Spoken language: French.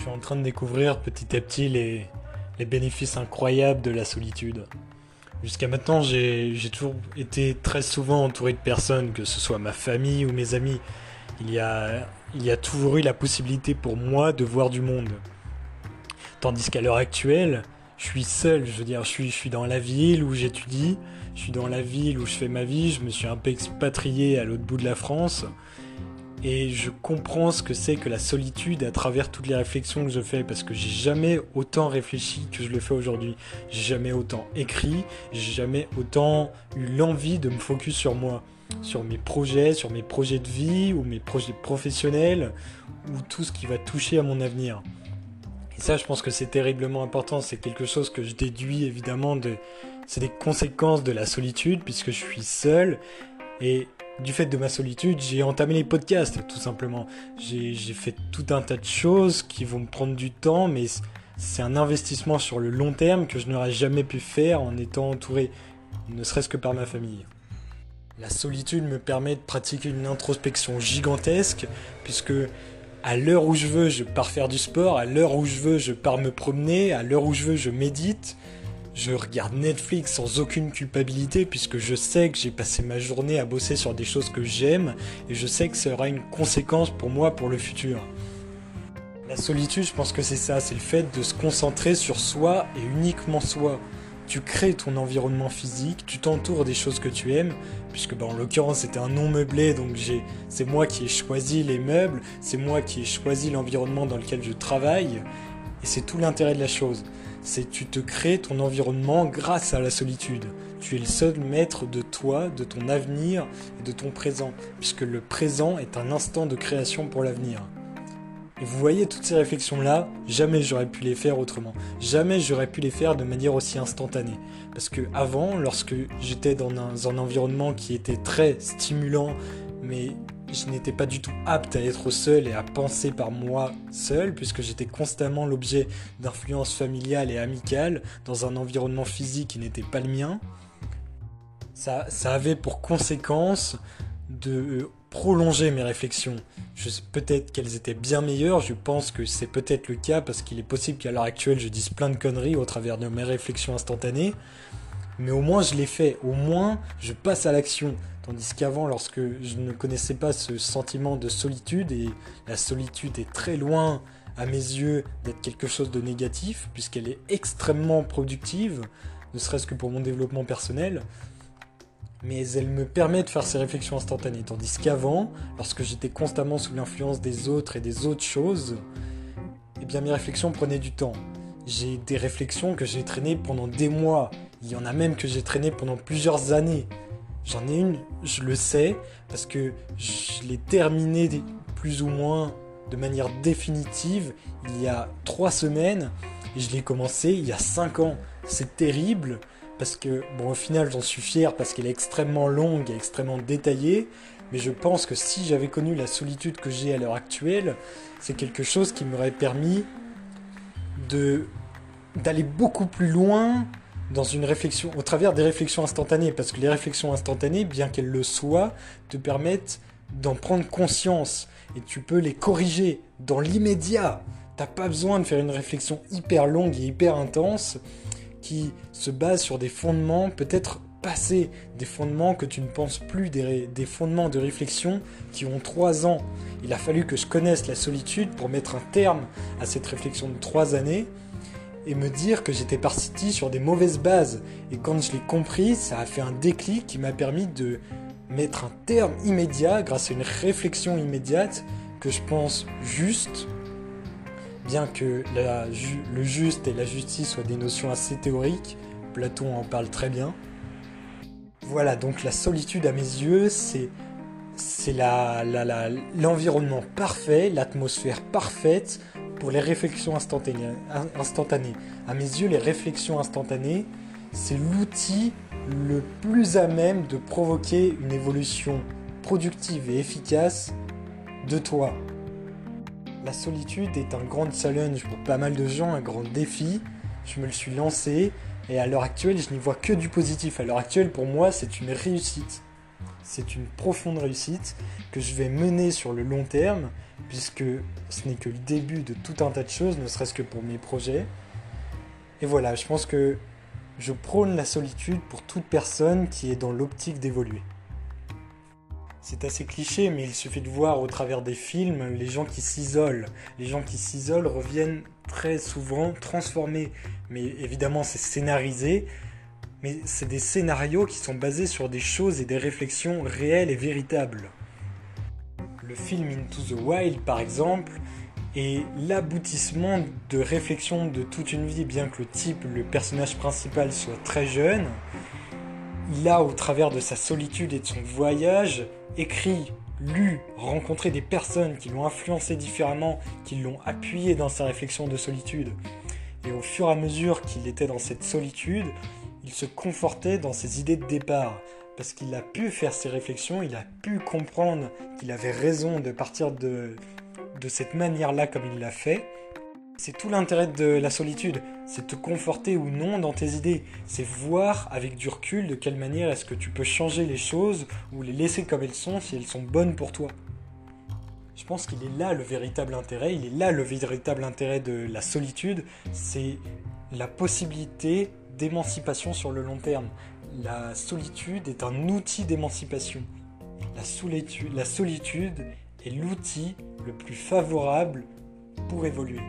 Je suis en train de découvrir petit à petit les, bénéfices incroyables de la solitude. Jusqu'à maintenant, j'ai toujours été très souvent entouré de personnes, que ce soit ma famille ou mes amis. Il y a, il y a toujours eu la possibilité pour moi de voir du monde. Tandis qu'à l'heure actuelle, je suis seul, je veux dire, je suis, je suis dans la ville où j'étudie, je suis dans la ville où je fais ma vie, je me suis un peu expatrié à l'autre bout de la France et je comprends ce que c'est que la solitude à travers toutes les réflexions que je fais parce que j'ai jamais autant réfléchi que je le fais aujourd'hui. J'ai jamais autant écrit, j'ai jamais autant eu l'envie de me focus sur moi, sur mes projets, sur mes projets de vie ou mes projets professionnels ou tout ce qui va toucher à mon avenir. Et ça, je pense que c'est terriblement important. C'est quelque chose que je déduis évidemment de. C'est des conséquences de la solitude puisque je suis seul et du fait de ma solitude, j'ai entamé les podcasts, tout simplement. J'ai fait tout un tas de choses qui vont me prendre du temps, mais c'est un investissement sur le long terme que je n'aurais jamais pu faire en étant entouré, ne serait-ce que par ma famille. La solitude me permet de pratiquer une introspection gigantesque, puisque à l'heure où je veux, je pars faire du sport, à l'heure où je veux, je pars me promener, à l'heure où je veux, je médite, je regarde Netflix sans aucune culpabilité puisque je sais que j'ai passé ma journée à bosser sur des choses que j'aime et je sais que ça aura une conséquence pour moi pour le futur. La solitude, je pense que c'est ça, c'est le fait de se concentrer sur soi et uniquement soi. Tu crées ton environnement physique, tu t'entoures des choses que tu aimes, puisque bah, en l'occurrence c'était un non meublé, donc c'est moi qui ai choisi les meubles, c'est moi qui ai choisi l'environnement dans lequel je travaille, et c'est tout l'intérêt de la chose c'est tu te crées ton environnement grâce à la solitude. Tu es le seul maître de toi, de ton avenir et de ton présent, puisque le présent est un instant de création pour l'avenir. Et vous voyez toutes ces réflexions-là, jamais j'aurais pu les faire autrement. Jamais j'aurais pu les faire de manière aussi instantanée. Parce que avant, lorsque j'étais dans un environnement qui était très stimulant, mais je n'étais pas du tout apte à être seul et à penser par moi seul, puisque j'étais constamment l'objet d'influences familiales et amicales dans un environnement physique qui n'était pas le mien. Ça, ça avait pour conséquence de euh, prolonger mes réflexions. Peut-être qu'elles étaient bien meilleures, je pense que c'est peut-être le cas parce qu'il est possible qu'à l'heure actuelle je dise plein de conneries au travers de mes réflexions instantanées, mais au moins je l'ai fait, au moins je passe à l'action. Tandis qu'avant, lorsque je ne connaissais pas ce sentiment de solitude, et la solitude est très loin à mes yeux d'être quelque chose de négatif, puisqu'elle est extrêmement productive, ne serait-ce que pour mon développement personnel, mais elle me permet de faire ces réflexions instantanées. Tandis qu'avant, lorsque j'étais constamment sous l'influence des autres et des autres choses, eh bien mes réflexions prenaient du temps. J'ai des réflexions que j'ai traînées pendant des mois. Il y en a même que j'ai traînées pendant plusieurs années. J'en ai une, je le sais, parce que je l'ai terminée plus ou moins de manière définitive il y a trois semaines et je l'ai commencé il y a cinq ans. C'est terrible parce que, bon, au final, j'en suis fier parce qu'elle est extrêmement longue et extrêmement détaillée. Mais je pense que si j'avais connu la solitude que j'ai à l'heure actuelle, c'est quelque chose qui m'aurait permis d'aller beaucoup plus loin dans une réflexion, au travers des réflexions instantanées, parce que les réflexions instantanées, bien qu'elles le soient, te permettent d'en prendre conscience et tu peux les corriger dans l'immédiat. T'as pas besoin de faire une réflexion hyper longue et hyper intense qui se base sur des fondements peut-être passés, des fondements que tu ne penses plus, des fondements de réflexion qui ont trois ans. Il a fallu que je connaisse la solitude pour mettre un terme à cette réflexion de trois années et me dire que j'étais parti sur des mauvaises bases. Et quand je l'ai compris, ça a fait un déclic qui m'a permis de mettre un terme immédiat grâce à une réflexion immédiate que je pense juste, bien que le juste et la justice soient des notions assez théoriques, Platon en parle très bien. Voilà, donc la solitude à mes yeux, c'est c'est l'environnement parfait, l'atmosphère parfaite pour les réflexions instantanées, instantanées. À mes yeux, les réflexions instantanées, c'est l'outil le plus à même de provoquer une évolution productive et efficace de toi. La solitude est un grand challenge pour pas mal de gens, un grand défi. Je me le suis lancé et à l'heure actuelle, je n'y vois que du positif. À l'heure actuelle, pour moi, c'est une réussite. C'est une profonde réussite que je vais mener sur le long terme puisque ce n'est que le début de tout un tas de choses, ne serait-ce que pour mes projets. Et voilà, je pense que je prône la solitude pour toute personne qui est dans l'optique d'évoluer. C'est assez cliché, mais il suffit de voir au travers des films les gens qui s'isolent. Les gens qui s'isolent reviennent très souvent transformés. Mais évidemment, c'est scénarisé. Mais c'est des scénarios qui sont basés sur des choses et des réflexions réelles et véritables. Le film Into the Wild, par exemple, est l'aboutissement de réflexions de toute une vie, bien que le type, le personnage principal, soit très jeune. Il a, au travers de sa solitude et de son voyage, écrit, lu, rencontré des personnes qui l'ont influencé différemment, qui l'ont appuyé dans sa réflexion de solitude. Et au fur et à mesure qu'il était dans cette solitude, il se confortait dans ses idées de départ. Parce qu'il a pu faire ses réflexions, il a pu comprendre qu'il avait raison de partir de, cette manière-là comme il l'a fait. C'est tout l'intérêt de la solitude, c'est te conforter ou non dans tes idées, c'est voir avec du recul de quelle manière est-ce que tu peux changer les choses ou les laisser comme elles sont si elles sont bonnes pour toi. Je pense qu'il est là le véritable intérêt, il est là le véritable intérêt de la solitude, c'est la possibilité d'émancipation sur le long terme. La solitude est un outil d'émancipation. La la solitude est l'outil le plus favorable pour évoluer.